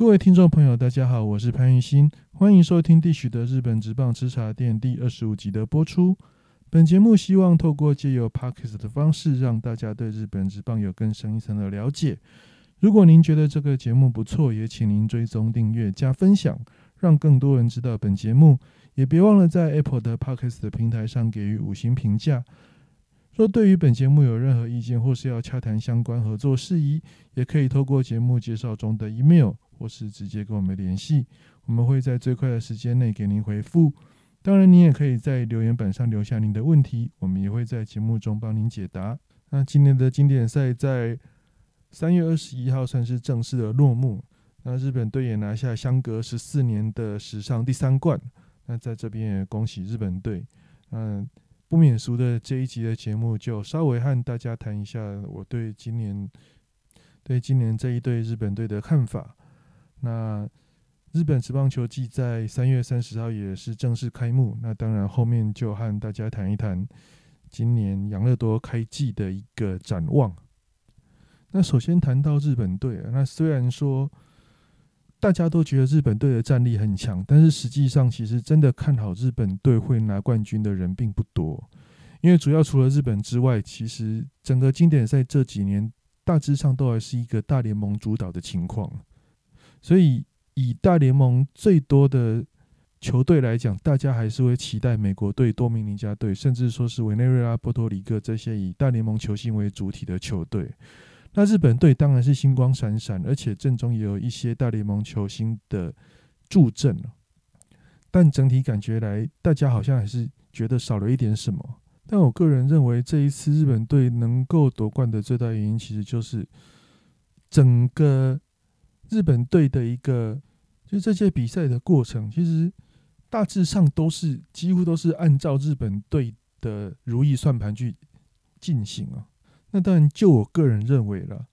各位听众朋友，大家好，我是潘玉新，欢迎收听地许的日本职棒吃茶店第二十五集的播出。本节目希望透过借由 Podcast 的方式，让大家对日本职棒有更深一层的了解。如果您觉得这个节目不错，也请您追踪订阅加分享，让更多人知道本节目。也别忘了在 Apple 的 Podcast 的平台上给予五星评价。若对于本节目有任何意见，或是要洽谈相关合作事宜，也可以透过节目介绍中的 email。或是直接跟我们联系，我们会在最快的时间内给您回复。当然，您也可以在留言板上留下您的问题，我们也会在节目中帮您解答。那今年的经典赛在三月二十一号算是正式的落幕。那日本队也拿下相隔十四年的史上第三冠。那在这边也恭喜日本队。嗯，不免俗的这一集的节目就稍微和大家谈一下我对今年对今年这一队日本队的看法。那日本职棒球季在三月三十号也是正式开幕。那当然后面就和大家谈一谈今年养乐多开季的一个展望。那首先谈到日本队，那虽然说大家都觉得日本队的战力很强，但是实际上其实真的看好日本队会拿冠军的人并不多。因为主要除了日本之外，其实整个经典赛这几年大致上都还是一个大联盟主导的情况。所以，以大联盟最多的球队来讲，大家还是会期待美国队、多米尼加队，甚至说是委内瑞拉、波多黎各这些以大联盟球星为主体的球队。那日本队当然是星光闪闪，而且阵中也有一些大联盟球星的助阵但整体感觉来，大家好像还是觉得少了一点什么。但我个人认为，这一次日本队能够夺冠的最大原因，其实就是整个。日本队的一个，就这届比赛的过程，其实大致上都是几乎都是按照日本队的如意算盘去进行啊。那当然，就我个人认为了，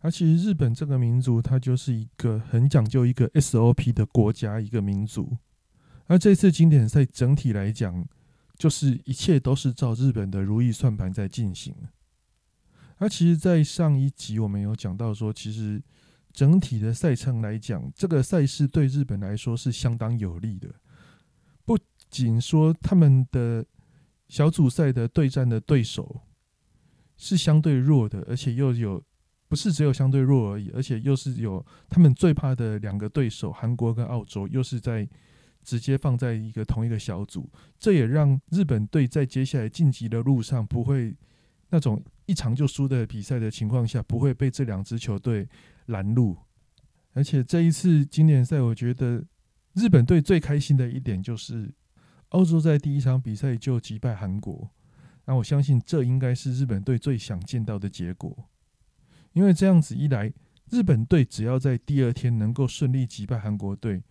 而其实日本这个民族，它就是一个很讲究一个 SOP 的国家，一个民族。而这次经典赛整体来讲，就是一切都是照日本的如意算盘在进行。而其实，在上一集我们有讲到说，其实。整体的赛程来讲，这个赛事对日本来说是相当有利的。不仅说他们的小组赛的对战的对手是相对弱的，而且又有不是只有相对弱而已，而且又是有他们最怕的两个对手韩国跟澳洲，又是在直接放在一个同一个小组，这也让日本队在接下来晋级的路上不会那种一场就输的比赛的情况下，不会被这两支球队。拦路，而且这一次经典赛，我觉得日本队最开心的一点就是欧洲在第一场比赛就击败韩国。那我相信这应该是日本队最想见到的结果，因为这样子一来，日本队只要在第二天能够顺利击败韩国队，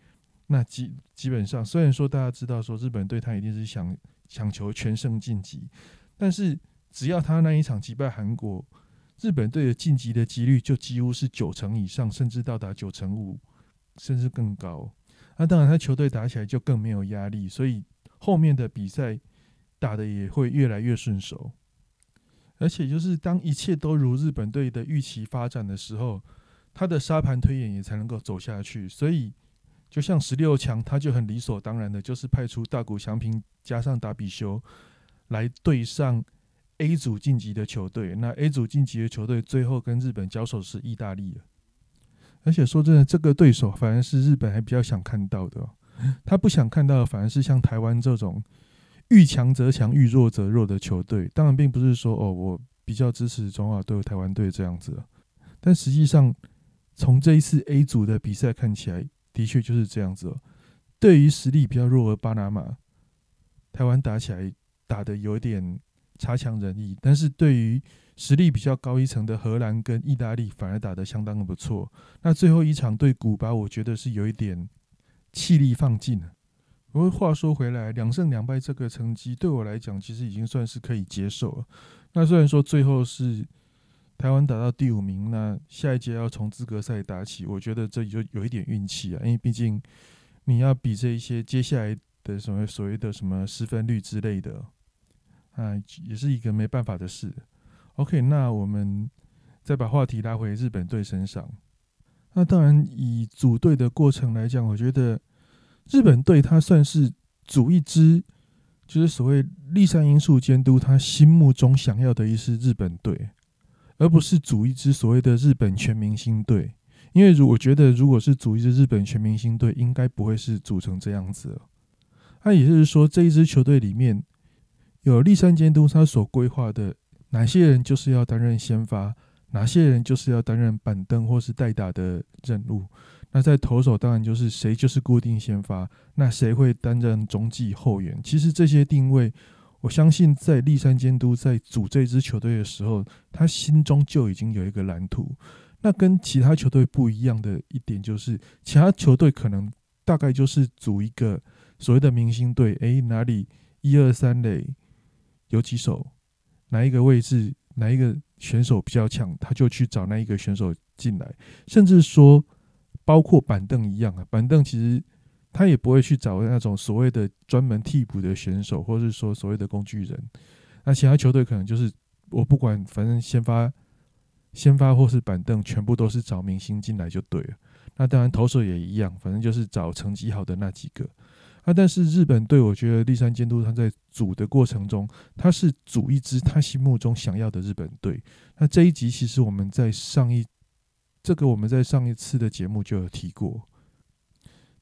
那基基本上虽然说大家知道说日本队他一定是想强求全胜晋级，但是只要他那一场击败韩国。日本队的晋级的几率就几乎是九成以上，甚至到达九成五，甚至更高。那当然，他球队打起来就更没有压力，所以后面的比赛打的也会越来越顺手。而且，就是当一切都如日本队的预期发展的时候，他的沙盘推演也才能够走下去。所以，就像十六强，他就很理所当然的，就是派出大谷翔平加上达比修来对上。A 组晋级的球队，那 A 组晋级的球队最后跟日本交手是意大利而且说真的，这个对手反而是日本还比较想看到的。他不想看到的反而是像台湾这种遇强则强、遇弱则弱的球队。当然，并不是说哦，我比较支持中华队、台湾队这样子。但实际上，从这一次 A 组的比赛看起来，的确就是这样子。对于实力比较弱的巴拿马，台湾打起来打的有点。差强人意，但是对于实力比较高一层的荷兰跟意大利，反而打得相当的不错。那最后一场对古巴，我觉得是有一点气力放尽了。不过话说回来，两胜两败这个成绩对我来讲，其实已经算是可以接受了。那虽然说最后是台湾打到第五名，那下一届要从资格赛打起，我觉得这就有一点运气啊，因为毕竟你要比这一些接下来的什么所谓的什么失分率之类的。啊，也是一个没办法的事。OK，那我们再把话题拉回日本队身上。那当然，以组队的过程来讲，我觉得日本队他算是组一支，就是所谓立山因素监督他心目中想要的一支日本队，而不是组一支所谓的日本全明星队。因为如我觉得，如果是组一支日本全明星队，应该不会是组成这样子。那也就是说，这一支球队里面有立山监督他所规划的哪些人就是要担任先发。哪些人就是要担任板凳或是代打的任务？那在投手当然就是谁就是固定先发，那谁会担任中继后援？其实这些定位，我相信在立山监督在组这支球队的时候，他心中就已经有一个蓝图。那跟其他球队不一样的一点就是，其他球队可能大概就是组一个所谓的明星队，诶，哪里一二三垒有几手，哪一个位置？哪一个选手比较强，他就去找那一个选手进来，甚至说，包括板凳一样啊，板凳其实他也不会去找那种所谓的专门替补的选手，或者是说所谓的工具人。那其他球队可能就是我不管，反正先发、先发或是板凳，全部都是找明星进来就对了。那当然投手也一样，反正就是找成绩好的那几个。啊！但是日本队，我觉得立山监督他在组的过程中，他是组一支他心目中想要的日本队。那这一集其实我们在上一这个我们在上一次的节目就有提过。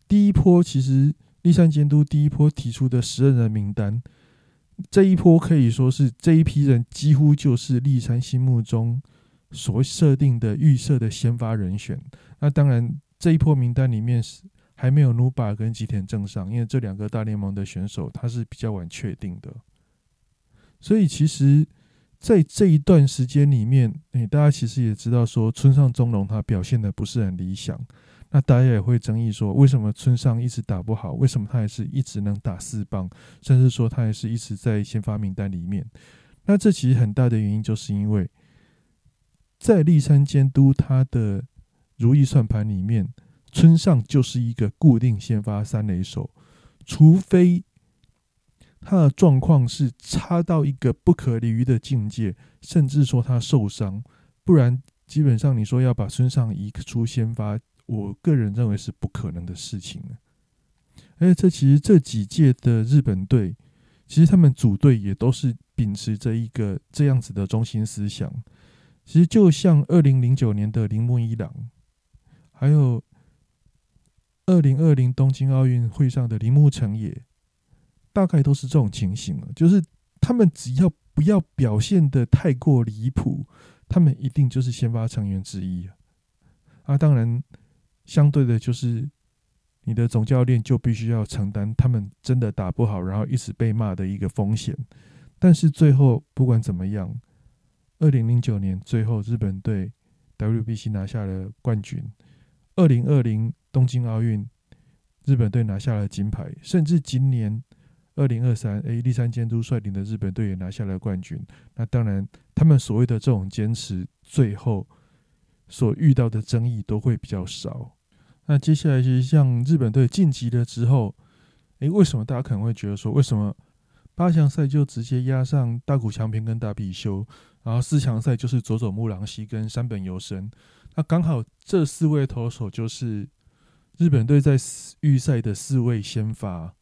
第一波其实立山监督第一波提出的十二人名单，这一波可以说是这一批人几乎就是立山心目中所设定的预设的先发人选。那当然这一波名单里面是。还没有努巴跟吉田正上，因为这两个大联盟的选手他是比较晚确定的，所以其实，在这一段时间里面，诶，大家其实也知道说村上中龙他表现的不是很理想，那大家也会争议说，为什么村上一直打不好？为什么他还是一直能打四棒，甚至说他还是一直在先发名单里面？那这其实很大的原因就是因为，在立山监督他的如意算盘里面。村上就是一个固定先发三垒手，除非他的状况是差到一个不可理喻的境界，甚至说他受伤，不然基本上你说要把村上移出先发，我个人认为是不可能的事情而且这其实这几届的日本队，其实他们组队也都是秉持着一个这样子的中心思想。其实就像二零零九年的铃木一朗，还有。二零二零东京奥运会上的铃木成也，大概都是这种情形了。就是他们只要不要表现的太过离谱，他们一定就是先发成员之一啊。啊，当然，相对的，就是你的总教练就必须要承担他们真的打不好，然后一直被骂的一个风险。但是最后不管怎么样，二零零九年最后日本队 WBC 拿下了冠军。二零二零东京奥运，日本队拿下了金牌，甚至今年二零二三，A 立山监督率领的日本队也拿下了冠军。那当然，他们所谓的这种坚持，最后所遇到的争议都会比较少。那接下来就是像日本队晋级了之后，诶，为什么大家可能会觉得说，为什么八强赛就直接压上大谷翔平跟大比修，然后四强赛就是佐佐木朗希跟山本由生？那刚好这四位投手就是日本队在预赛的四位先发。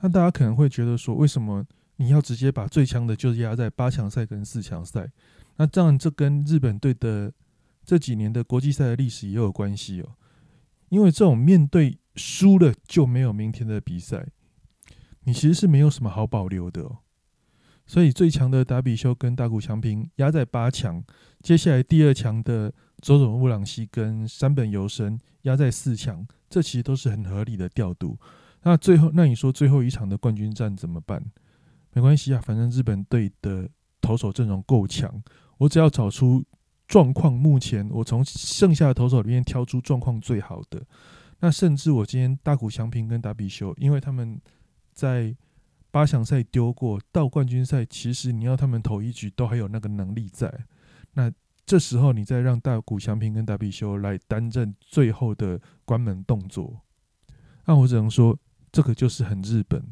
那大家可能会觉得说，为什么你要直接把最强的就压在八强赛跟四强赛？那这样这跟日本队的这几年的国际赛的历史也有关系哦。因为这种面对输了就没有明天的比赛，你其实是没有什么好保留的。所以最强的达比修跟大谷翔平压在八强，接下来第二强的。佐佐木朗希跟山本由生压在四强，这其实都是很合理的调度。那最后，那你说最后一场的冠军战怎么办？没关系啊，反正日本队的投手阵容够强，我只要找出状况，目前我从剩下的投手里面挑出状况最好的。那甚至我今天大谷翔平跟达比修，因为他们在八强赛丢过，到冠军赛其实你要他们投一局都还有那个能力在。那这时候，你再让大谷翔平跟达比修来担任最后的关门动作，那我只能说，这个就是很日本。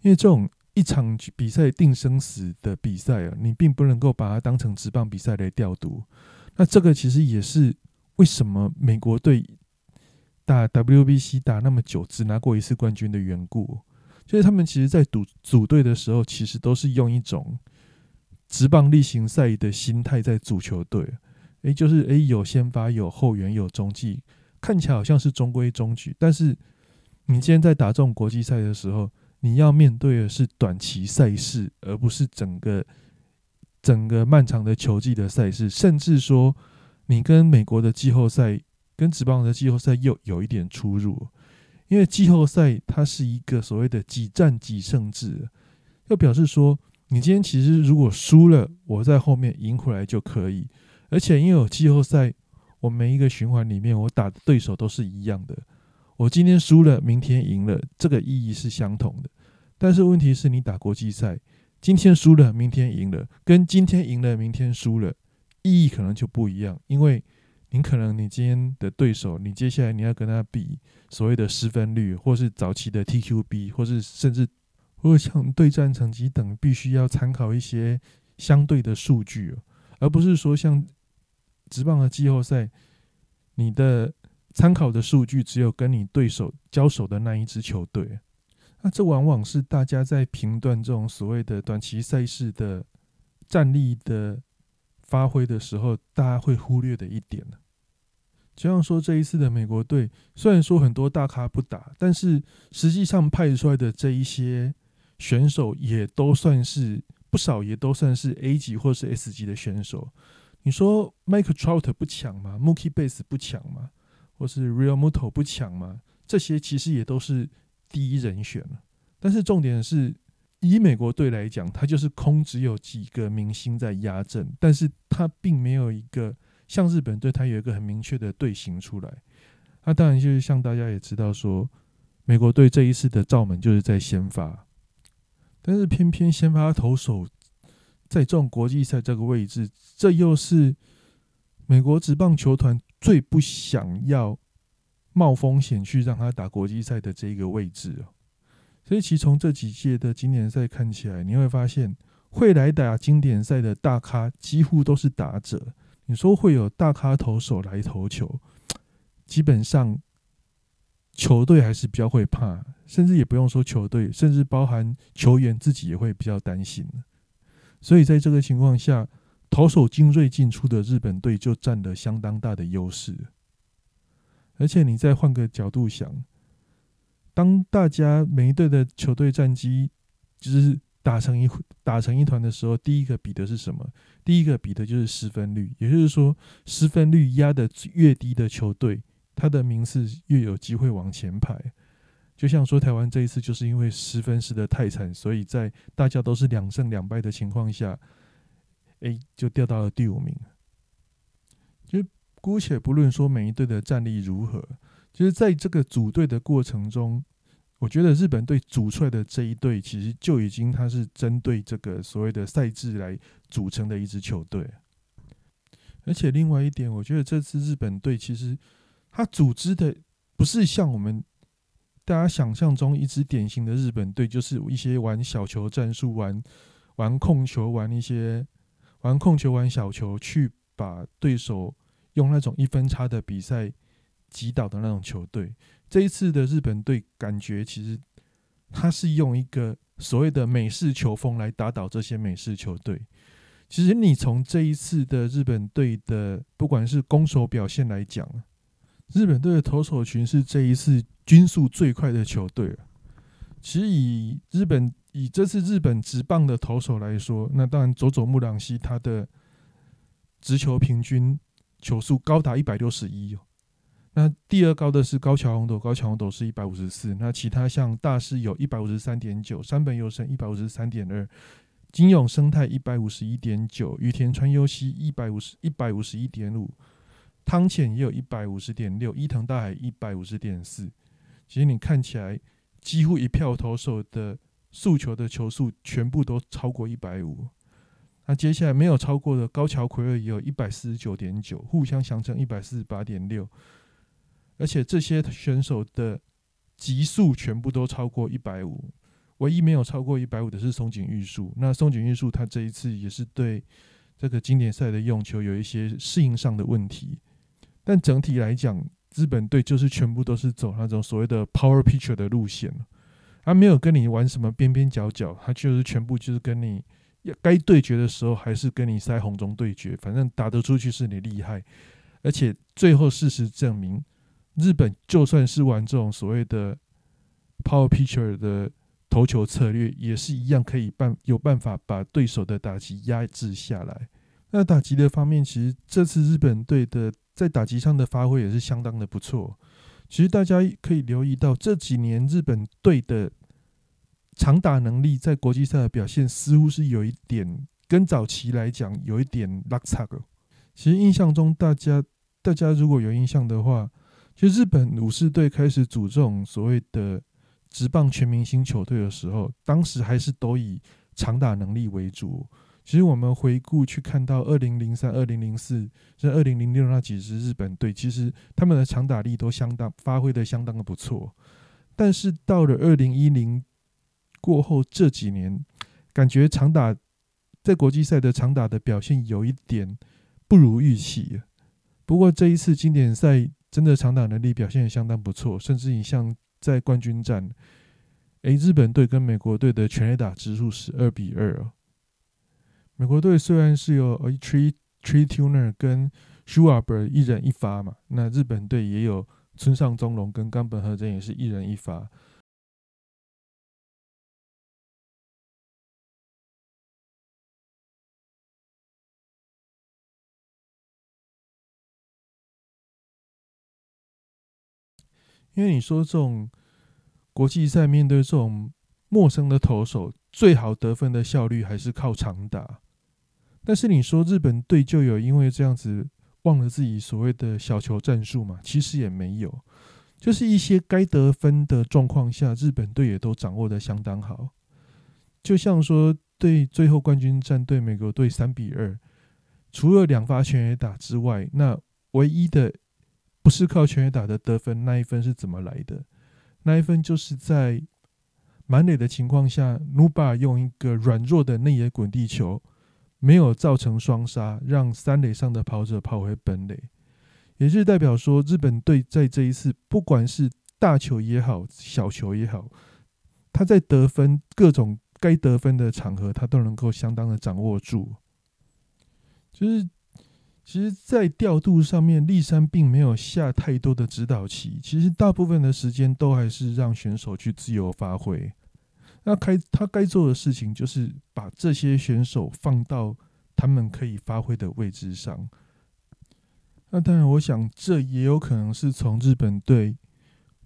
因为这种一场比赛定生死的比赛啊，你并不能够把它当成职棒比赛来调度。那这个其实也是为什么美国队打 WBC 打那么久，只拿过一次冠军的缘故。就是他们其实，在组组队的时候，其实都是用一种直棒例行赛的心态在足球队。诶，就是诶，有先发，有后援，有中继，看起来好像是中规中矩。但是你今天在打这种国际赛的时候，你要面对的是短期赛事，而不是整个整个漫长的球季的赛事。甚至说，你跟美国的季后赛、跟职棒的季后赛又有一点出入。因为季后赛它是一个所谓的几战几胜制，就表示说，你今天其实如果输了，我在后面赢回来就可以。而且因为有季后赛，我每一个循环里面我打的对手都是一样的，我今天输了，明天赢了，这个意义是相同的。但是问题是你打国际赛，今天输了，明天赢了，跟今天赢了，明天输了，意义可能就不一样，因为。你可能你今天的对手，你接下来你要跟他比所谓的失分率，或是早期的 TQB，或是甚至或者像对战成绩等，必须要参考一些相对的数据，而不是说像直棒的季后赛，你的参考的数据只有跟你对手交手的那一支球队。那这往往是大家在评断这种所谓的短期赛事的战力的。发挥的时候，大家会忽略的一点呢，就像说这一次的美国队，虽然说很多大咖不打，但是实际上派出来的这一些选手也都算是不少，也都算是 A 级或是 S 级的选手。你说 Mike Trout 不强吗？Mookie Base 不强吗？或是 Real Muto 不强吗？这些其实也都是第一人选。但是重点是。以美国队来讲，他就是空只有几个明星在压阵，但是他并没有一个像日本队，他有一个很明确的队形出来。那当然就是像大家也知道说，美国队这一次的罩门就是在先发，但是偏偏先发投手在这种国际赛这个位置，这又是美国职棒球团最不想要冒风险去让他打国际赛的这一个位置哦。所以，其实从这几届的经典赛看起来，你会发现会来打经典赛的大咖几乎都是打者。你说会有大咖投手来投球，基本上球队还是比较会怕，甚至也不用说球队，甚至包含球员自己也会比较担心。所以，在这个情况下，投手精锐进出的日本队就占了相当大的优势。而且，你再换个角度想。当大家每一队的球队战绩就是打成一打成一团的时候，第一个比的是什么？第一个比的就是失分率。也就是说，失分率压的越低的球队，他的名次越有机会往前排。就像说台湾这一次就是因为失分失的太惨，所以在大家都是两胜两败的情况下，哎，就掉到了第五名。就姑且不论说每一队的战力如何。其实在这个组队的过程中，我觉得日本队组出来的这一队，其实就已经它是针对这个所谓的赛制来组成的一支球队。而且另外一点，我觉得这次日本队其实他组织的不是像我们大家想象中一支典型的日本队，就是一些玩小球战术、玩玩控球、玩一些玩控球、玩小球，去把对手用那种一分差的比赛。击倒的那种球队，这一次的日本队感觉其实他是用一个所谓的美式球风来打倒这些美式球队。其实你从这一次的日本队的不管是攻守表现来讲，日本队的投手群是这一次均速最快的球队。其实以日本以这次日本直棒的投手来说，那当然佐佐木朗希他的直球平均球速高达一百六十一哦。那第二高的是高桥红斗，高桥红斗是一百五十四。那其他像大师有一百五十三点九，山本优生一百五十三点二，金永生态一百五十一点九，羽田川优希一百五十一百五十一点五，汤浅也有一百五十点六，伊藤大海一百五十点四。其实你看起来，几乎一票投手的诉求的球数全部都超过一百五。那接下来没有超过的高桥奎尔也有一百四十九点九，互相相乘一百四十八点六。而且这些选手的极速全部都超过一百五，唯一没有超过一百五的是松井玉树。那松井玉树他这一次也是对这个经典赛的用球有一些适应上的问题。但整体来讲，日本队就是全部都是走那种所谓的 power pitcher 的路线他没有跟你玩什么边边角角，他就是全部就是跟你该对决的时候，还是跟你塞红中对决，反正打得出去是你厉害。而且最后事实证明，日本就算是玩这种所谓的 power pitcher 的投球策略，也是一样可以办有办法把对手的打击压制下来。那打击的方面，其实这次日本队的在打击上的发挥也是相当的不错。其实大家可以留意到这几年日本队的长打能力在国际赛的表现，似乎是有一点跟早期来讲有一点落差的。其实印象中，大家大家如果有印象的话，就日本武士队开始组这种所谓的直棒全明星球队的时候，当时还是都以长打能力为主。其实我们回顾去看到二零零三、二零零四、甚至二零零六那几支日本队，其实他们的长打力都相当发挥的相当的不错。但是到了二零一零过后这几年，感觉长打在国际赛的长打的表现有一点不如预期。不过这一次经典赛真的长打能力表现也相当不错，甚至你像在冠军战，诶，日本队跟美国队的全垒打之数是二比二美国队虽然是有 Tree Tree Tuner 跟 s h u a b e r 一人一发嘛，那日本队也有村上宗隆跟冈本和真也是一人一发。因为你说这种国际赛面对这种陌生的投手，最好得分的效率还是靠长打。但是你说日本队就有因为这样子忘了自己所谓的小球战术嘛？其实也没有，就是一些该得分的状况下，日本队也都掌握的相当好。就像说对最后冠军战对美国队三比二，除了两发全垒打之外，那唯一的不是靠全垒打的得分那一分是怎么来的？那一分就是在满垒的情况下，努巴用一个软弱的内野滚地球。没有造成双杀，让三垒上的跑者跑回本垒，也是代表说日本队在这一次不管是大球也好，小球也好，他在得分各种该得分的场合，他都能够相当的掌握住。就是其实，在调度上面，立山并没有下太多的指导棋，其实大部分的时间都还是让选手去自由发挥。那该他该做的事情就是把这些选手放到他们可以发挥的位置上。那当然，我想这也有可能是从日本队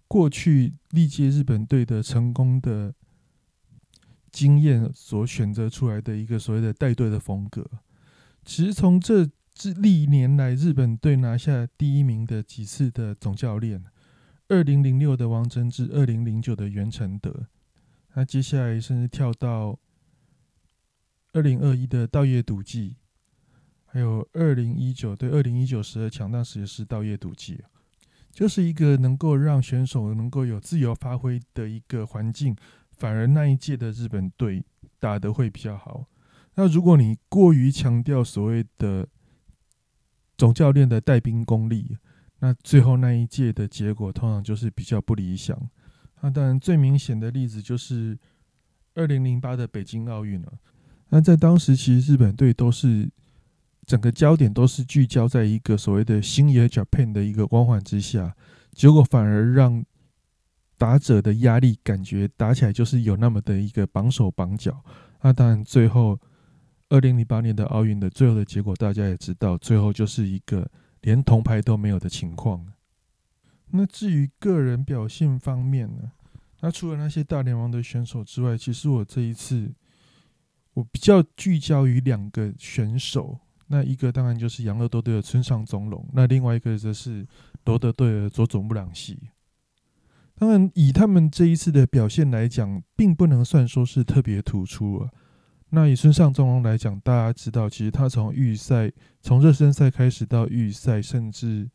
过去历届日本队的成功的经验所选择出来的一个所谓的带队的风格。其实从这这历年来日本队拿下第一名的几次的总教练，二零零六的王贞治，二零零九的袁成德。那接下来甚至跳到二零二一的道业赌技，还有二零一九对二零一九时的强大实验室道业赌技，就是一个能够让选手能够有自由发挥的一个环境。反而那一届的日本队打得会比较好。那如果你过于强调所谓的总教练的带兵功力，那最后那一届的结果通常就是比较不理想。那当然，最明显的例子就是二零零八的北京奥运了。那在当时，其实日本队都是整个焦点都是聚焦在一个所谓的星野 Japan 的一个光环之下，结果反而让打者的压力感觉打起来就是有那么的一个绑手绑脚。那当然，最后二零零八年的奥运的最后的结果，大家也知道，最后就是一个连铜牌都没有的情况。那至于个人表现方面呢？那除了那些大联盟的选手之外，其实我这一次我比较聚焦于两个选手。那一个当然就是杨乐多队的村上宗隆，那另外一个则是罗德队的佐佐木朗希。当然，以他们这一次的表现来讲，并不能算说是特别突出啊。那以村上宗隆来讲，大家知道，其实他从预赛、从热身赛开始到预赛，甚至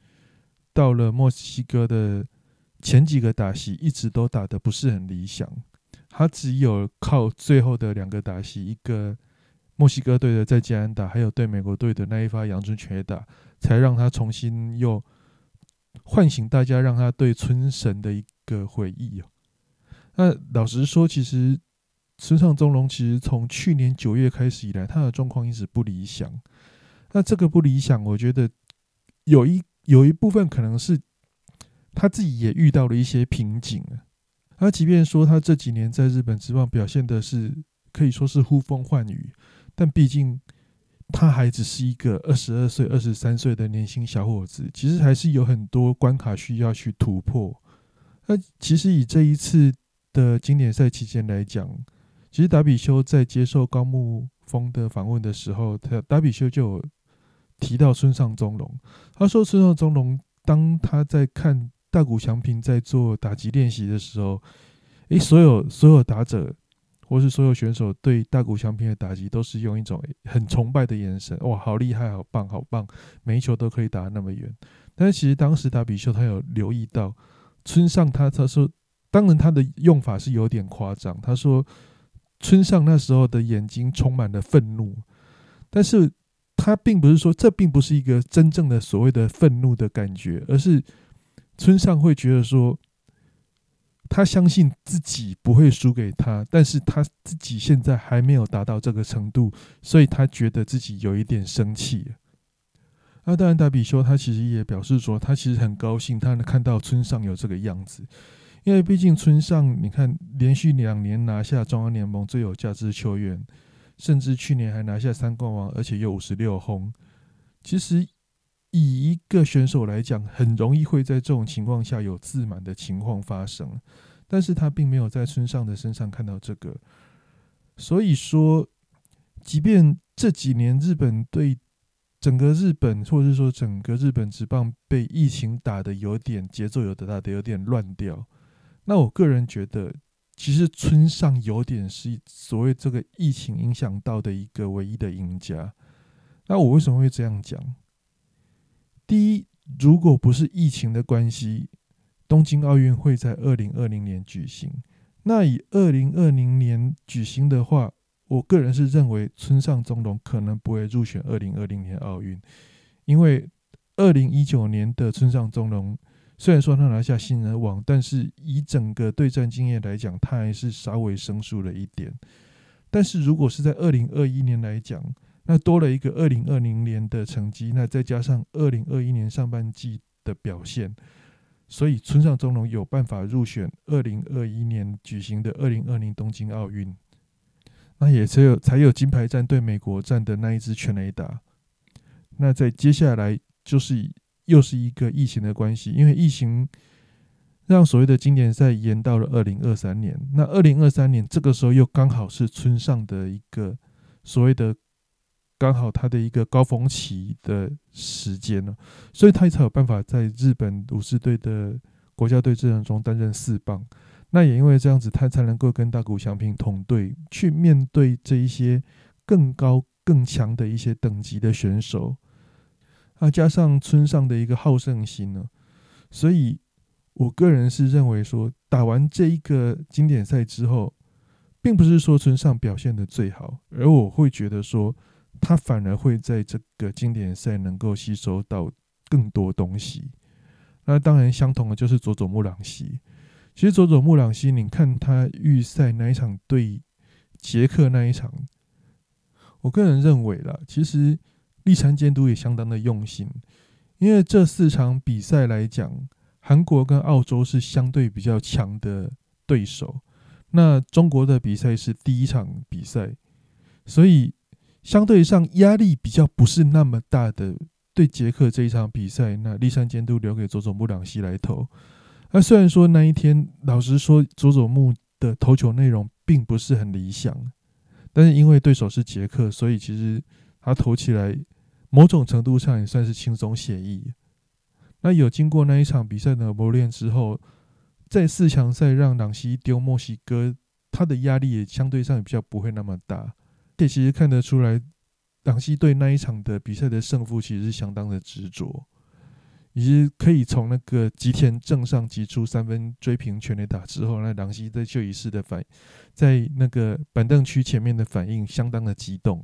到了墨西哥的前几个打席，一直都打得不是很理想。他只有靠最后的两个打席，一个墨西哥队的在加安打，还有对美国队的那一发阳春全打，才让他重新又唤醒大家，让他对村神的一个回忆哦。那老实说，其实村上宗隆其实从去年九月开始以来，他的状况一直不理想。那这个不理想，我觉得有一有一部分可能是他自己也遇到了一些瓶颈啊。他即便说他这几年在日本职棒表现的是可以说是呼风唤雨，但毕竟他还只是一个二十二岁、二十三岁的年轻小伙子，其实还是有很多关卡需要去突破。那其实以这一次的经典赛期间来讲，其实达比修在接受高木峰的访问的时候，他达比修就提到村上宗隆，他说村上宗隆当他在看。大谷翔平在做打击练习的时候，诶，所有所有打者或是所有选手对大谷翔平的打击都是用一种很崇拜的眼神，哇，好厉害，好棒，好棒，每一球都可以打那么远。但是其实当时打比修他有留意到村上，他他说，当然他的用法是有点夸张，他说村上那时候的眼睛充满了愤怒，但是他并不是说这并不是一个真正的所谓的愤怒的感觉，而是。村上会觉得说，他相信自己不会输给他，但是他自己现在还没有达到这个程度，所以他觉得自己有一点生气。那当然，达比修他其实也表示说，他其实很高兴，他能看到村上有这个样子，因为毕竟村上，你看连续两年拿下中央联盟最有价值球员，甚至去年还拿下三冠王，而且有五十六轰，其实。以一个选手来讲，很容易会在这种情况下有自满的情况发生，但是他并没有在村上的身上看到这个，所以说，即便这几年日本对整个日本，或者是说整个日本职棒被疫情打的有点节奏有的打的有点乱掉，那我个人觉得，其实村上有点是所谓这个疫情影响到的一个唯一的赢家。那我为什么会这样讲？第一，如果不是疫情的关系，东京奥运会在二零二零年举行。那以二零二零年举行的话，我个人是认为村上宗隆可能不会入选二零二零年奥运，因为二零一九年的村上宗隆虽然说他拿下新人王，但是以整个对战经验来讲，他还是稍微生疏了一点。但是如果是在二零二一年来讲，那多了一个二零二零年的成绩，那再加上二零二一年上半季的表现，所以村上中龙有办法入选二零二一年举行的二零二零东京奥运。那也只有才有金牌战对美国战的那一支全垒打。那在接下来就是又是一个疫情的关系，因为疫情让所谓的经典赛延到了二零二三年。那二零二三年这个时候又刚好是村上的一个所谓的。刚好他的一个高峰期的时间呢，所以他才有办法在日本武士队的国家队阵容中担任四棒。那也因为这样子，他才能够跟大谷翔平同队去面对这一些更高更强的一些等级的选手。啊，加上村上的一个好胜心呢，所以我个人是认为说，打完这一个经典赛之后，并不是说村上表现的最好，而我会觉得说。他反而会在这个经典赛能够吸收到更多东西。那当然，相同的就是佐佐木朗希。其实佐佐木朗希，你看他预赛那一场对捷克那一场，我个人认为啦，其实立山监督也相当的用心，因为这四场比赛来讲，韩国跟澳洲是相对比较强的对手。那中国的比赛是第一场比赛，所以。相对上压力比较不是那么大的，对捷克这一场比赛，那立山监督留给佐佐木朗希来投。那虽然说那一天，老实说，佐佐木的投球内容并不是很理想，但是因为对手是捷克，所以其实他投起来某种程度上也算是轻松写意。那有经过那一场比赛的磨练之后，在四强赛让朗西丢墨西哥，他的压力也相对上也比较不会那么大。这其实看得出来，朗西对那一场的比赛的胜负其实是相当的执着，以及可以从那个吉田正上击出三分追平全垒打之后，那朗西在就仪式的反，在那个板凳区前面的反应相当的激动。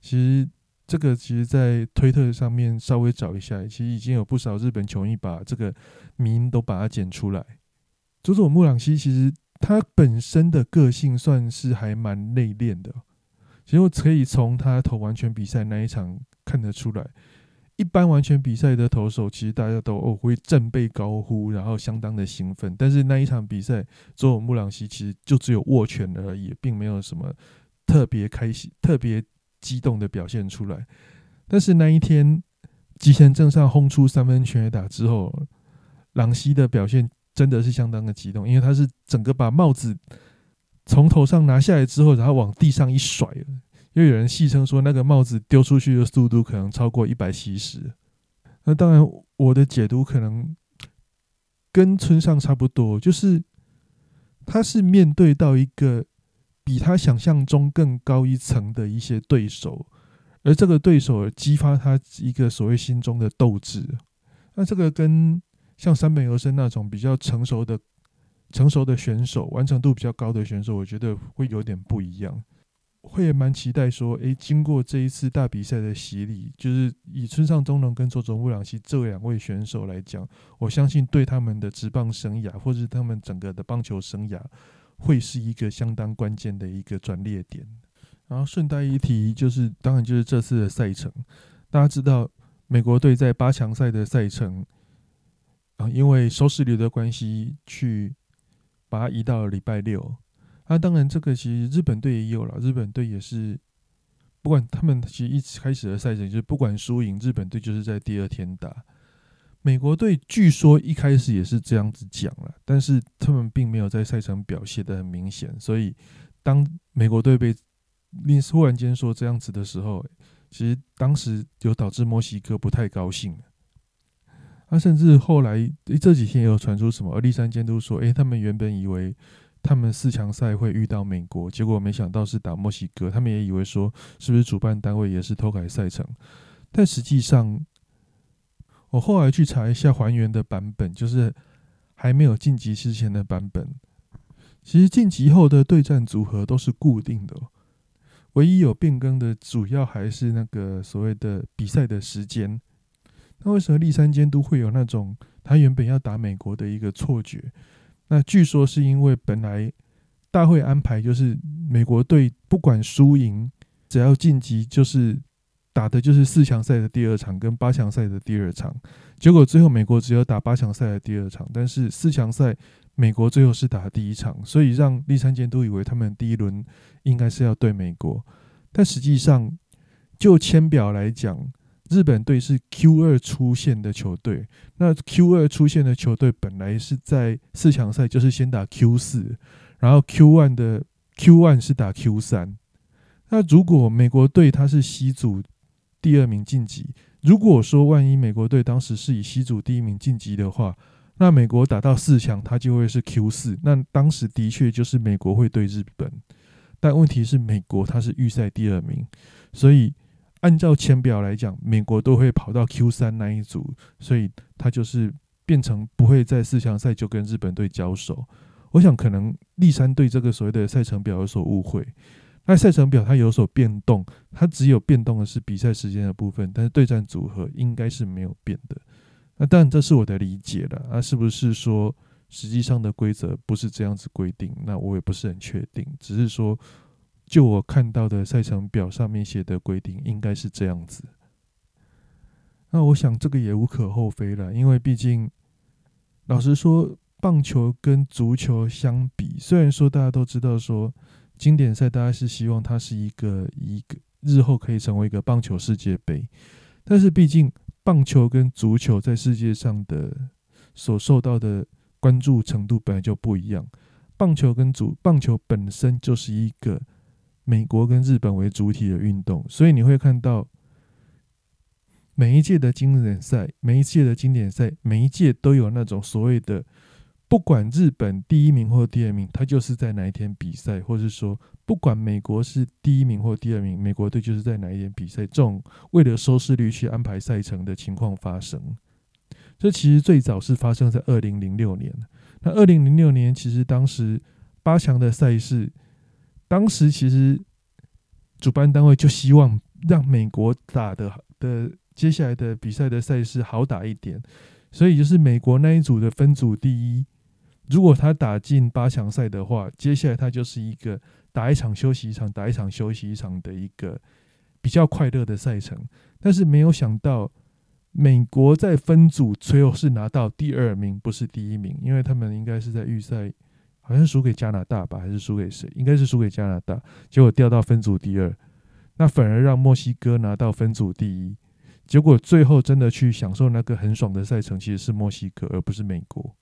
其实这个其实，在推特上面稍微找一下，其实已经有不少日本球迷把这个名都把它剪出来。佐佐木朗希其实他本身的个性算是还蛮内敛的，其实我可以从他投完全比赛那一场看得出来。一般完全比赛的投手，其实大家都哦会振背高呼，然后相当的兴奋。但是那一场比赛，佐佐木朗希其实就只有握拳而已，并没有什么特别开心、特别激动的表现出来。但是那一天吉田正上轰出三分全垒打之后，朗西的表现真的是相当的激动，因为他是整个把帽子从头上拿下来之后，然后往地上一甩。又有人戏称说，那个帽子丢出去的速度可能超过一百七十。那当然，我的解读可能跟村上差不多，就是他是面对到一个比他想象中更高一层的一些对手，而这个对手激发他一个所谓心中的斗志。那这个跟像山本由生那种比较成熟的、成熟的选手，完成度比较高的选手，我觉得会有点不一样。会也蛮期待说，诶，经过这一次大比赛的洗礼，就是以村上中龙跟佐佐木朗希这两位选手来讲，我相信对他们的职棒生涯，或者是他们整个的棒球生涯，会是一个相当关键的一个转捩点。然后顺带一提，就是当然就是这次的赛程，大家知道美国队在八强赛的赛程，啊，因为收视率的关系，去把它移到了礼拜六。那当然，这个其实日本队也有了。日本队也是，不管他们其实一开始的赛程就是不管输赢，日本队就是在第二天打。美国队据说一开始也是这样子讲了，但是他们并没有在赛程表现的很明显。所以当美国队被另忽然间说这样子的时候，其实当时有导致墨西哥不太高兴。他甚至后来这几天也有传出什么，而立山监督说：“诶，他们原本以为。”他们四强赛会遇到美国，结果没想到是打墨西哥。他们也以为说是不是主办单位也是偷改赛程，但实际上，我后来去查一下还原的版本，就是还没有晋级之前的版本。其实晋级后的对战组合都是固定的，唯一有变更的主要还是那个所谓的比赛的时间。那为什么立山监督会有那种他原本要打美国的一个错觉？那据说是因为本来大会安排就是美国队不管输赢，只要晋级就是打的就是四强赛的第二场跟八强赛的第二场。结果最后美国只有打八强赛的第二场，但是四强赛美国最后是打第一场，所以让立三监都以为他们第一轮应该是要对美国，但实际上就签表来讲。日本队是 Q 二出现的球队，那 Q 二出现的球队本来是在四强赛就是先打 Q 四，然后 Q one 的 Q one 是打 Q 三。那如果美国队他是西组第二名晋级，如果说万一美国队当时是以西组第一名晋级的话，那美国打到四强，他就会是 Q 四。那当时的确就是美国会对日本，但问题是美国他是预赛第二名，所以。按照签表来讲，美国都会跑到 Q 三那一组，所以他就是变成不会在四强赛就跟日本队交手。我想可能立山对这个所谓的赛程表有所误会。那赛程表它有所变动，它只有变动的是比赛时间的部分，但是对战组合应该是没有变的。那当然这是我的理解了，那是不是说实际上的规则不是这样子规定？那我也不是很确定，只是说。就我看到的赛程表上面写的规定，应该是这样子。那我想这个也无可厚非了，因为毕竟，老实说，棒球跟足球相比，虽然说大家都知道说经典赛大家是希望它是一个一个日后可以成为一个棒球世界杯，但是毕竟棒球跟足球在世界上的所受到的关注程度本来就不一样。棒球跟足棒球本身就是一个。美国跟日本为主体的运动，所以你会看到每一届的经典赛，每一届的经典赛，每一届都有那种所谓的，不管日本第一名或第二名，他就是在哪一天比赛，或是说不管美国是第一名或第二名，美国队就是在哪一天比赛，这种为了收视率去安排赛程的情况发生。这其实最早是发生在二零零六年，那二零零六年其实当时八强的赛事。当时其实主办单位就希望让美国打的的接下来的比赛的赛事好打一点。所以就是美国那一组的分组第一，如果他打进八强赛的话，接下来他就是一个打一场休息一场，打一场休息一场的一个比较快乐的赛程。但是没有想到，美国在分组最后是拿到第二名，不是第一名，因为他们应该是在预赛好像输给加拿大吧，还是输给谁？应该是输给加拿大，结果掉到分组第二，那反而让墨西哥拿到分组第一。结果最后真的去享受那个很爽的赛程，其实是墨西哥，而不是美国。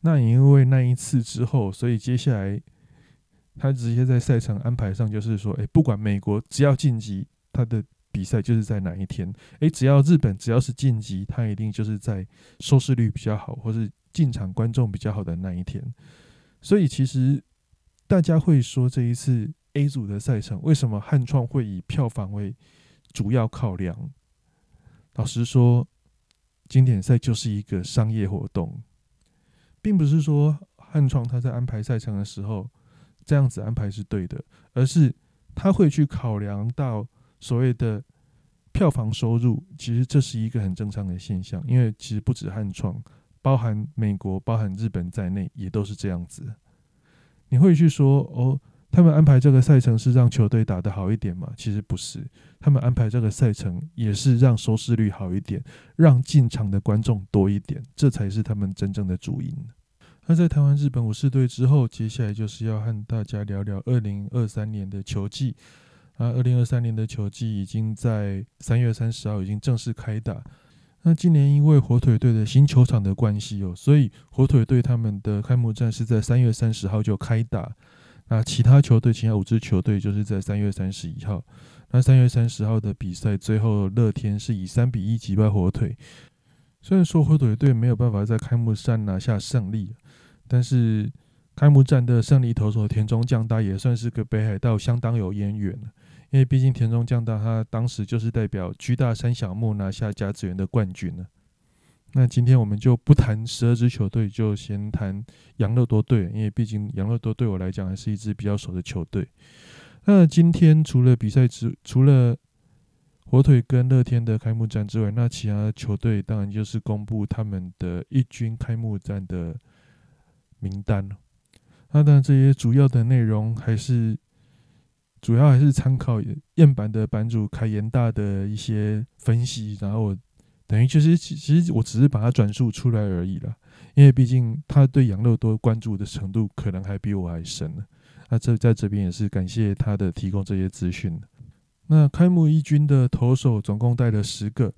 那也因为那一次之后，所以接下来他直接在赛程安排上就是说，哎，不管美国只要晋级，他的比赛就是在哪一天；哎，只要日本只要是晋级，他一定就是在收视率比较好，或是进场观众比较好的那一天。所以其实大家会说，这一次 A 组的赛程为什么汉创会以票房为主要考量？老实说，经典赛就是一个商业活动，并不是说汉创他在安排赛程的时候这样子安排是对的，而是他会去考量到所谓的票房收入。其实这是一个很正常的现象，因为其实不止汉创，包含美国、包含日本在内，也都是这样子。你会去说哦？他们安排这个赛程是让球队打得好一点吗？其实不是，他们安排这个赛程也是让收视率好一点，让进场的观众多一点，这才是他们真正的主因。那在台湾日本武士队之后，接下来就是要和大家聊聊二零二三年的球季。啊，二零二三年的球季已经在三月三十号已经正式开打。那今年因为火腿队的新球场的关系哦，所以火腿队他们的开幕战是在三月三十号就开打。那其他球队，其他五支球队就是在三月三十一号。那三月三十号的比赛，最后乐天是以三比一击败火腿。虽然说灰腿队没有办法在开幕战拿下胜利，但是开幕战的胜利投手田中将大也算是个北海道相当有渊源因为毕竟田中将大他当时就是代表居大山小木拿下甲子园的冠军了。那今天我们就不谈十二支球队，就先谈养乐多队，因为毕竟养乐多对我来讲还是一支比较熟的球队。那今天除了比赛之除了火腿跟乐天的开幕战之外，那其他球队当然就是公布他们的一军开幕战的名单。那当然这些主要的内容还是主要还是参考燕版的版主凯延大的一些分析，然后。等于就是，其实我只是把它转述出来而已了，因为毕竟他对杨乐多关注的程度可能还比我还深呢。那这在这边也是感谢他的提供这些资讯。那开幕一军的投手总共带了十个，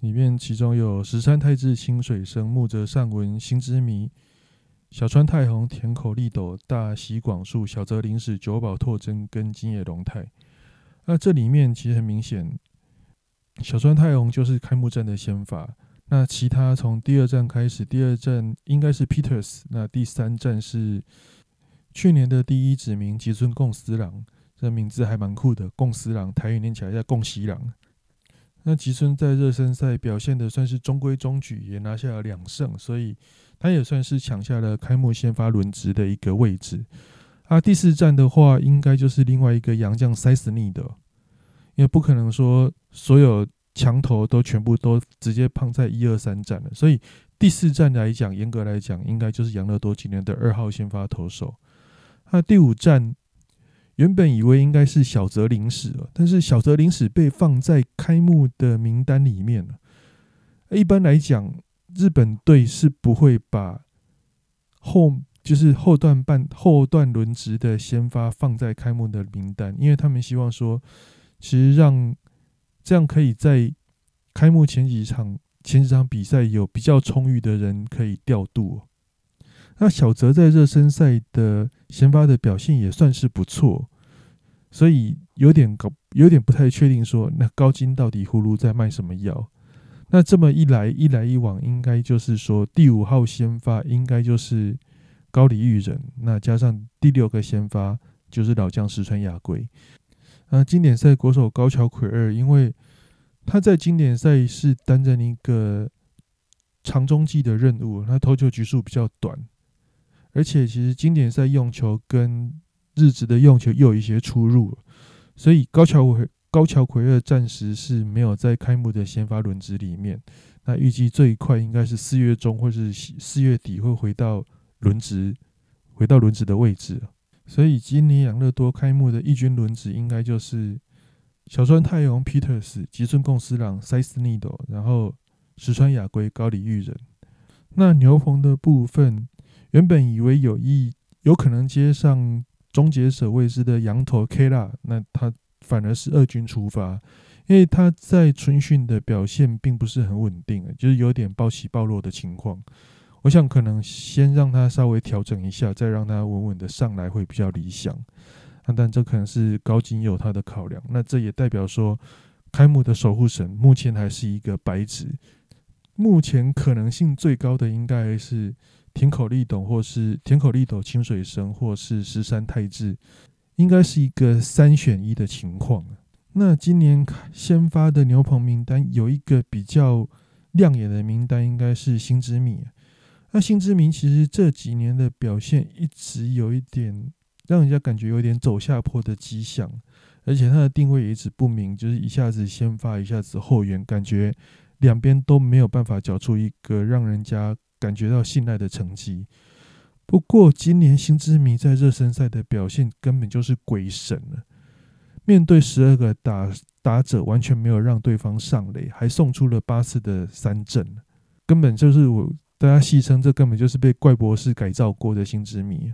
里面其中有石山太志、清水生、木泽善文、新之迷、小川太宏、田口利斗、大喜广树、小泽林史、久保拓真跟金野龙太。那这里面其实很明显。小川太宏就是开幕战的先发，那其他从第二站开始，第二站应该是 Peters，那第三站是去年的第一指名吉村贡司郎，这名字还蛮酷的，贡司郎台语念起来叫贡西郎。那吉村在热身赛表现的算是中规中矩，也拿下了两胜，所以他也算是抢下了开幕先发轮值的一个位置。啊，第四站的话，应该就是另外一个洋将塞斯尼的。也不可能说所有墙头都全部都直接胖在一二三站了，所以第四站来讲，严格来讲，应该就是杨乐多今年的二号先发投手。那第五站原本以为应该是小泽领史了，但是小泽领史被放在开幕的名单里面。一般来讲，日本队是不会把后就是后段半后段轮值的先发放在开幕的名单，因为他们希望说。其实让这样可以在开幕前几场前几场比赛有比较充裕的人可以调度。那小泽在热身赛的先发的表现也算是不错，所以有点搞有点不太确定说那高金到底葫芦在卖什么药。那这么一来一来一往，应该就是说第五号先发应该就是高里裕人，那加上第六个先发就是老将石川雅贵。啊，经典赛国手高桥奎二，因为他在经典赛是担任一个长中继的任务，他投球局数比较短，而且其实经典赛用球跟日职的用球又有一些出入，所以高桥奎高桥奎二暂时是没有在开幕的先发轮值里面。那预计最快应该是四月中或是四月底会回到轮值，回到轮值的位置。所以今年养乐多开幕的一军轮值应该就是小川太阳、Peters、吉村贡司郎、塞斯尼斗，然后石川雅圭、高里裕人。那牛棚的部分，原本以为有意有可能接上终结者位置的羊头 K 拉，那他反而是二军出发。因为他在春训的表现并不是很稳定，就是有点暴起暴落的情况。我想可能先让他稍微调整一下，再让他稳稳的上来会比较理想。那但这可能是高金有他的考量。那这也代表说，开幕的守护神目前还是一个白纸。目前可能性最高的应该是田口利斗，或是田口利斗、清水生，或是石山泰治，应该是一个三选一的情况。那今年先发的牛棚名单有一个比较亮眼的名单，应该是新之米。那新之米其实这几年的表现一直有一点让人家感觉有点走下坡的迹象，而且他的定位也一直不明，就是一下子先发，一下子后援，感觉两边都没有办法缴出一个让人家感觉到信赖的成绩。不过今年新之米在热身赛的表现根本就是鬼神了。面对十二个打打者，完全没有让对方上垒，还送出了八次的三振，根本就是我大家戏称这根本就是被怪博士改造过的新之谜。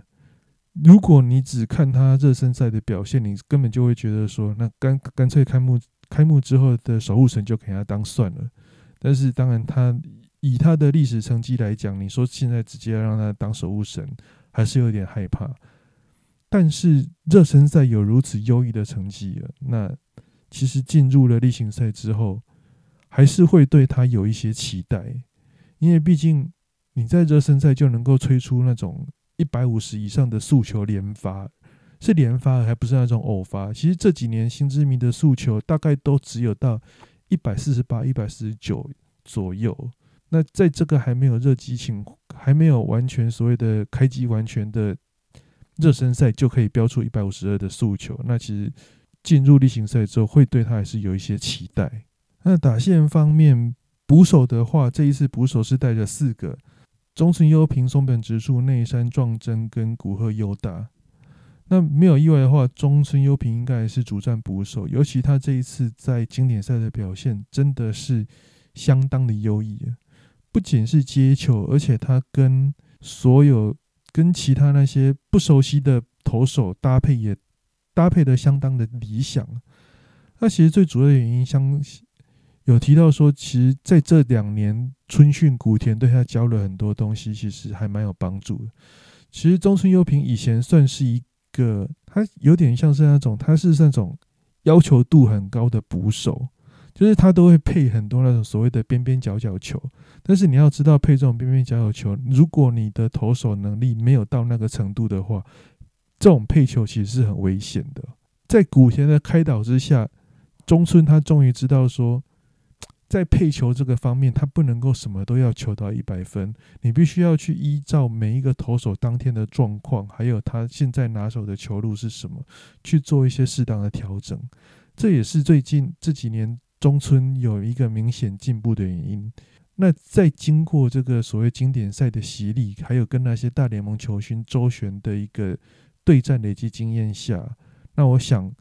如果你只看他热身赛的表现，你根本就会觉得说，那干干脆开幕开幕之后的守护神就给他当算了。但是当然，他以他的历史成绩来讲，你说现在直接让他当守护神，还是有点害怕。但是热身赛有如此优异的成绩，那其实进入了例行赛之后，还是会对他有一些期待，因为毕竟你在热身赛就能够吹出那种一百五十以上的速球连发，是连发还不是那种偶发。其实这几年新之名的速球大概都只有到一百四十八、一百四十九左右。那在这个还没有热机情，还没有完全所谓的开机完全的。热身赛就可以标出一百五十二的速球，那其实进入例行赛之后，会对他还是有一些期待。那打线方面，捕手的话，这一次捕手是带着四个：中村优平、松本直树、内山壮真跟古贺优大。那没有意外的话，中村优平应该是主战捕手，尤其他这一次在经典赛的表现真的是相当的优异，不仅是接球，而且他跟所有。跟其他那些不熟悉的投手搭配也搭配的相当的理想。那其实最主要的原因，相有提到说，其实在这两年春训，古田对他教了很多东西，其实还蛮有帮助的。其实中村优平以前算是一个，他有点像是那种，他是那种要求度很高的捕手。就是他都会配很多那种所谓的边边角角球，但是你要知道配这种边边角角球，如果你的投手能力没有到那个程度的话，这种配球其实是很危险的。在古田的开导之下，中村他终于知道说，在配球这个方面，他不能够什么都要求到一百分，你必须要去依照每一个投手当天的状况，还有他现在拿手的球路是什么，去做一些适当的调整。这也是最近这几年。中村有一个明显进步的原因，那在经过这个所谓经典赛的洗礼，还有跟那些大联盟球星周旋的一个对战累积经验下，那我想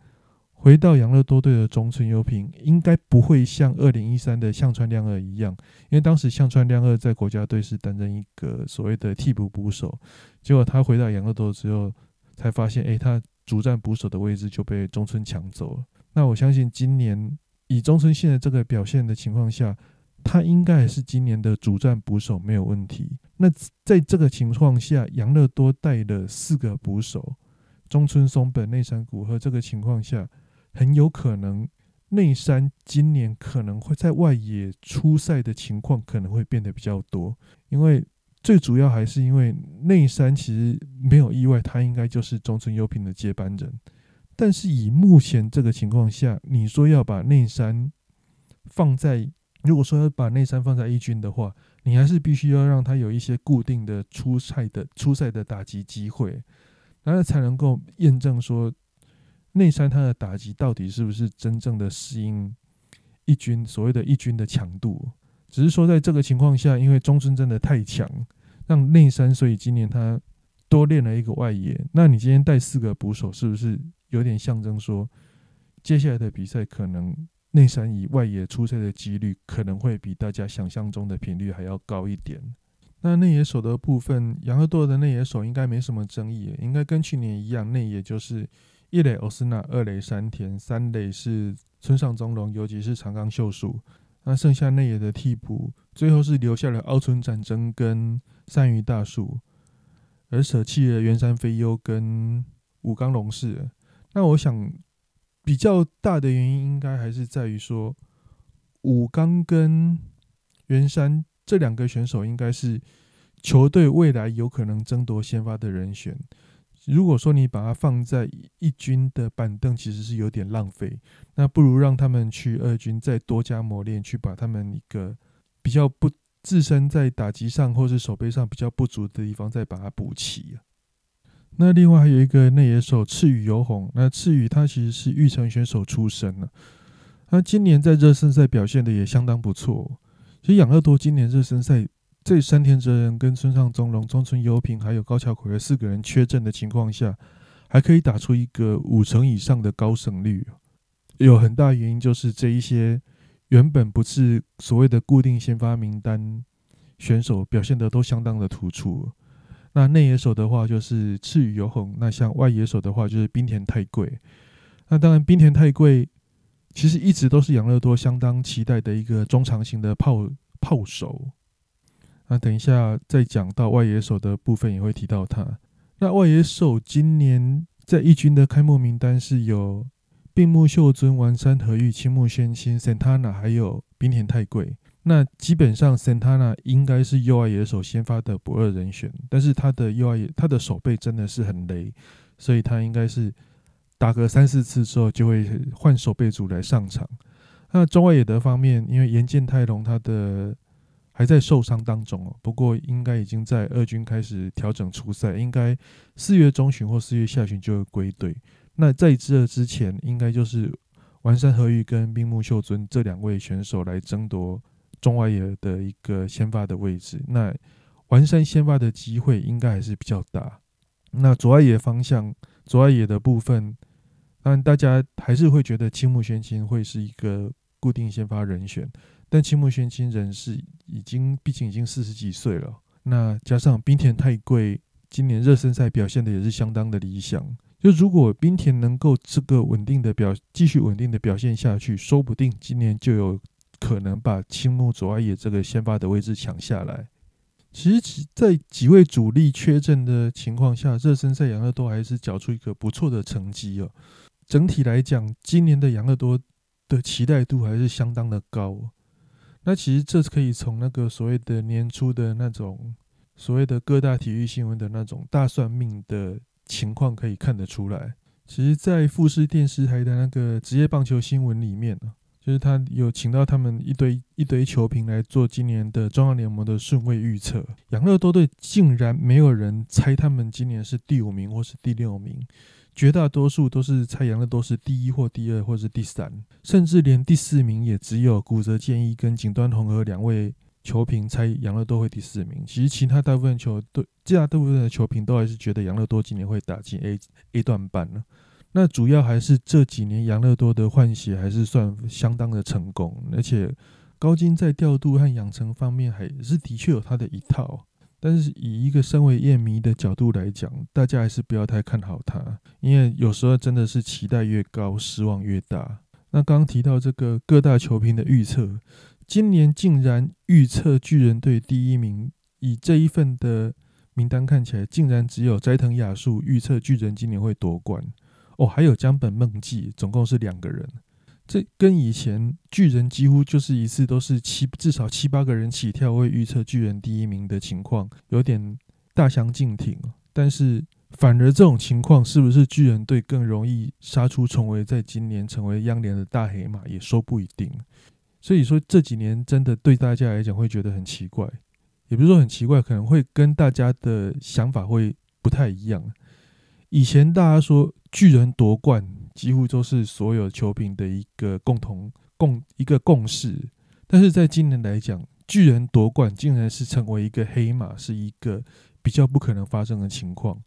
回到养乐多队的中村优平，应该不会像二零一三的向川亮二一样，因为当时向川亮二在国家队是担任一个所谓的替补捕手，结果他回到养乐多之后，才发现，哎，他主战捕手的位置就被中村抢走了。那我相信今年。以中村现在这个表现的情况下，他应该还是今年的主战捕手没有问题。那在这个情况下，杨乐多带了四个捕手，中村松本、内山古贺，这个情况下，很有可能内山今年可能会在外野出赛的情况可能会变得比较多，因为最主要还是因为内山其实没有意外，他应该就是中村优平的接班人。但是以目前这个情况下，你说要把内山放在，如果说要把内山放在一军的话，你还是必须要让他有一些固定的出赛的出赛的打击机会，然后才能够验证说，内山他的打击到底是不是真正的适应一军所谓的一军的强度？只是说在这个情况下，因为中村真的太强，让内山所以今年他多练了一个外野。那你今天带四个捕手，是不是有点象征说，接下来的比赛可能内山以外野出赛的几率可能会比大家想象中的频率还要高一点？那内野手的部分，养乐多的内野手应该没什么争议，应该跟去年一样，内野就是一垒欧斯纳，二垒山田，三垒是村上中隆，尤其是长冈秀树。那剩下内野的替补，最后是留下了奥村战争跟善鱼大树，而舍弃了原山飞优跟武冈龙士。那我想比较大的原因，应该还是在于说武冈跟袁山。这两个选手应该是球队未来有可能争夺先发的人选。如果说你把它放在一军的板凳，其实是有点浪费。那不如让他们去二军再多加磨练，去把他们一个比较不自身在打击上或是手背上比较不足的地方再把它补齐那另外还有一个内野手赤羽游宏，那赤羽他其实是玉成选手出身了，他今年在热身赛表现的也相当不错。其实养乐多今年热身赛，在山田哲人、跟村上中龙、中村优平还有高桥奎四个人缺阵的情况下，还可以打出一个五成以上的高胜率，有很大原因就是这一些原本不是所谓的固定先发名单选手表现的都相当的突出。那内野手的话就是赤羽游宏，那像外野手的话就是滨田太贵。那当然滨田太贵。其实一直都是养乐多相当期待的一个中长型的炮炮手。那等一下再讲到外野手的部分，也会提到他。那外野手今年在一军的开幕名单是有并木秀尊、丸山和玉、青木宣清、Santana，还有滨田太贵。那基本上 Santana 应该是右外野手先发的不二人选，但是他的右外野他的手背真的是很雷，所以他应该是。打个三四次之后，就会换守备组来上场。那中外野的方面，因为岩见太隆他的还在受伤当中哦，不过应该已经在二军开始调整出赛，应该四月中旬或四月下旬就会归队。那在这之前，应该就是丸山和玉跟冰木秀尊这两位选手来争夺中外野的一个先发的位置。那完善先发的机会应该还是比较大。那左外野方向，左外野的部分。当然，大家还是会觉得青木宣清会是一个固定先发人选，但青木宣清人是已经，毕竟已经四十几岁了。那加上冰田太贵，今年热身赛表现的也是相当的理想。就如果冰田能够这个稳定的表，继续稳定的表现下去，说不定今年就有可能把青木左外野这个先发的位置抢下来。其实，在几位主力缺阵的情况下，热身赛杨乐多还是缴出一个不错的成绩哦。整体来讲，今年的养乐多的期待度还是相当的高。那其实这可以从那个所谓的年初的那种所谓的各大体育新闻的那种大算命的情况可以看得出来。其实，在富士电视台的那个职业棒球新闻里面呢，就是他有请到他们一堆一堆球评来做今年的中央联盟的顺位预测。养乐多队竟然没有人猜他们今年是第五名或是第六名。绝大多数都是猜杨乐多是第一或第二，或是第三，甚至连第四名也只有古泽健一跟井端红和两位球评猜杨乐多会第四名。其实其他大部分球队，其他大部分的球评都还是觉得杨乐多今年会打进 A A 段半呢。那主要还是这几年杨乐多的换血还是算相当的成功，而且高金在调度和养成方面还是的确有他的一套。但是以一个身为夜迷的角度来讲，大家还是不要太看好他，因为有时候真的是期待越高，失望越大。那刚刚提到这个各大球评的预测，今年竟然预测巨人队第一名，以这一份的名单看起来，竟然只有斋藤雅树预测巨人今年会夺冠。哦，还有江本梦纪，总共是两个人。这跟以前巨人几乎就是一次都是七至少七八个人起跳会预测巨人第一名的情况，有点大相径庭。但是反而这种情况是不是巨人队更容易杀出重围，在今年成为央联的大黑马也说不一定。所以说这几年真的对大家来讲会觉得很奇怪，也不是说很奇怪，可能会跟大家的想法会不太一样。以前大家说巨人夺冠。几乎都是所有球评的一个共同共一个共识。但是在今年来讲，巨人夺冠竟然是成为一个黑马，是一个比较不可能发生的情况。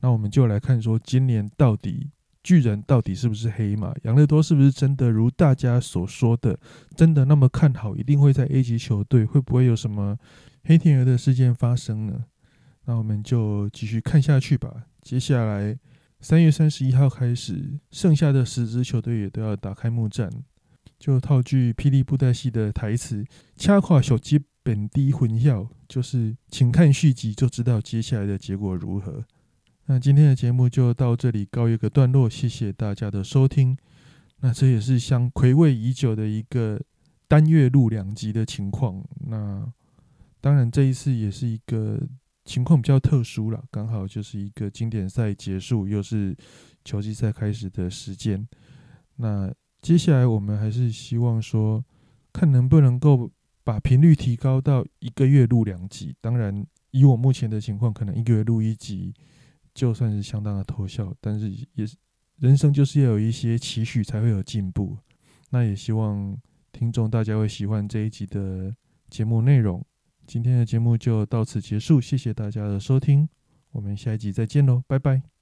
那我们就来看说，今年到底巨人到底是不是黑马？养乐多是不是真的如大家所说的，真的那么看好，一定会在 A 级球队？会不会有什么黑天鹅的事件发生呢？那我们就继续看下去吧。接下来三月三十一号开始，剩下的十支球队也都要打开幕战。就套句霹雳布袋戏的台词：“掐垮小鸡本地混淆”，就是请看续集就知道接下来的结果如何。那今天的节目就到这里告一个段落，谢谢大家的收听。那这也是相回味已久的一个单月录两集的情况。那当然这一次也是一个情况比较特殊了，刚好就是一个经典赛结束，又是球季赛开始的时间。那接下来我们还是希望说，看能不能够把频率提高到一个月录两集。当然，以我目前的情况，可能一个月录一集就算是相当的偷笑。但是也是人生就是要有一些期许，才会有进步。那也希望听众大家会喜欢这一集的节目内容。今天的节目就到此结束，谢谢大家的收听，我们下一集再见喽，拜拜。